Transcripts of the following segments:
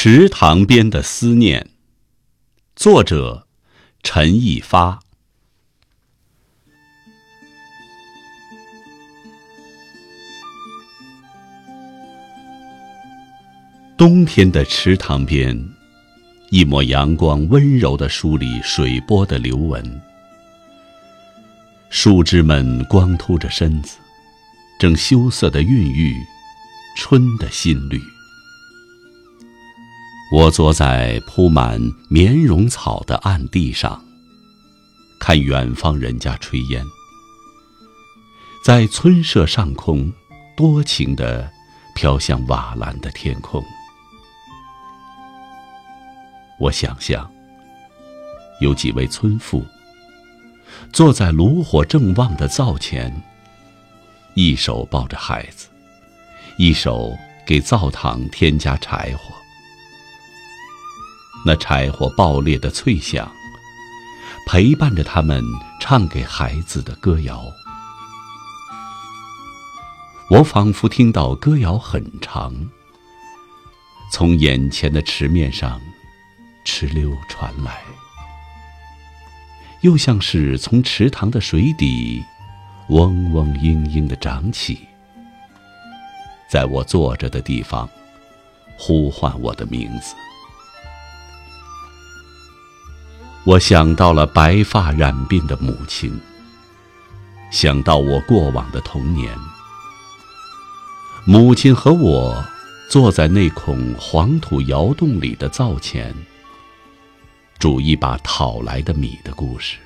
池塘边的思念，作者陈一发。冬天的池塘边，一抹阳光温柔地梳理水波的流纹，树枝们光秃着身子，正羞涩地孕育春的新绿。我坐在铺满棉绒草的暗地上，看远方人家炊烟，在村舍上空，多情地飘向瓦蓝的天空。我想象，有几位村妇坐在炉火正旺的灶前，一手抱着孩子，一手给灶膛添加柴火。那柴火爆裂的脆响，陪伴着他们唱给孩子的歌谣。我仿佛听到歌谣很长，从眼前的池面上哧溜传来，又像是从池塘的水底嗡嗡嘤嘤的涨起，在我坐着的地方呼唤我的名字。我想到了白发染鬓的母亲，想到我过往的童年。母亲和我坐在那孔黄土窑洞里的灶前，煮一把讨来的米的故事。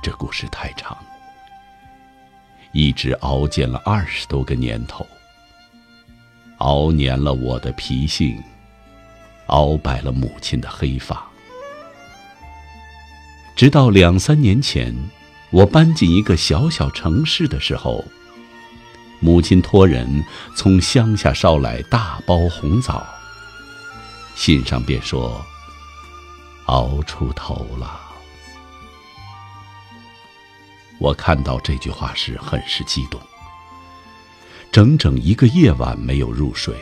这故事太长，一直熬煎了二十多个年头，熬年了我的脾性，熬白了母亲的黑发。直到两三年前，我搬进一个小小城市的时候，母亲托人从乡下捎来大包红枣。信上便说：“熬出头了。”我看到这句话时很是激动，整整一个夜晚没有入睡。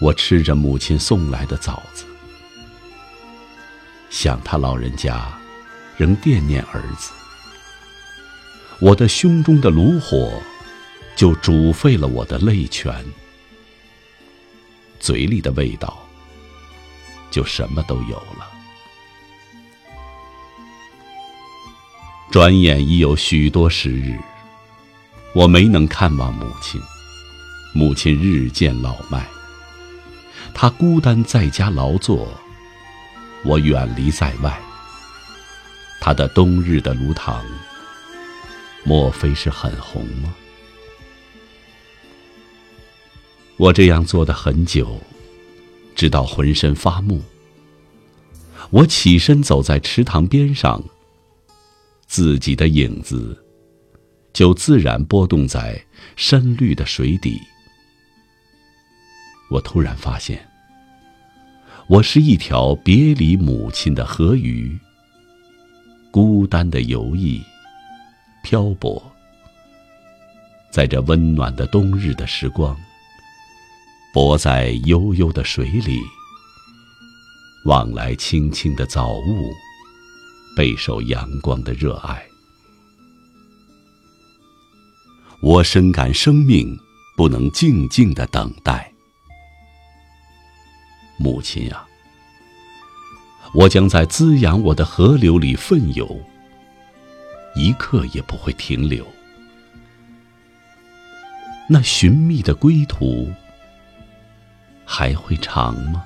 我吃着母亲送来的枣子。想他老人家，仍惦念儿子。我的胸中的炉火，就煮沸了我的泪泉，嘴里的味道，就什么都有了。转眼已有许多时日，我没能看望母亲。母亲日渐老迈，他孤单在家劳作。我远离在外，他的冬日的炉膛，莫非是很红吗？我这样做的很久，直到浑身发木。我起身走在池塘边上，自己的影子就自然波动在深绿的水底。我突然发现。我是一条别离母亲的河鱼，孤单的游弋，漂泊，在这温暖的冬日的时光，泊在悠悠的水里，望来青青的早雾，备受阳光的热爱。我深感生命不能静静的等待。母亲呀，我将在滋养我的河流里奋游，一刻也不会停留。那寻觅的归途还会长吗？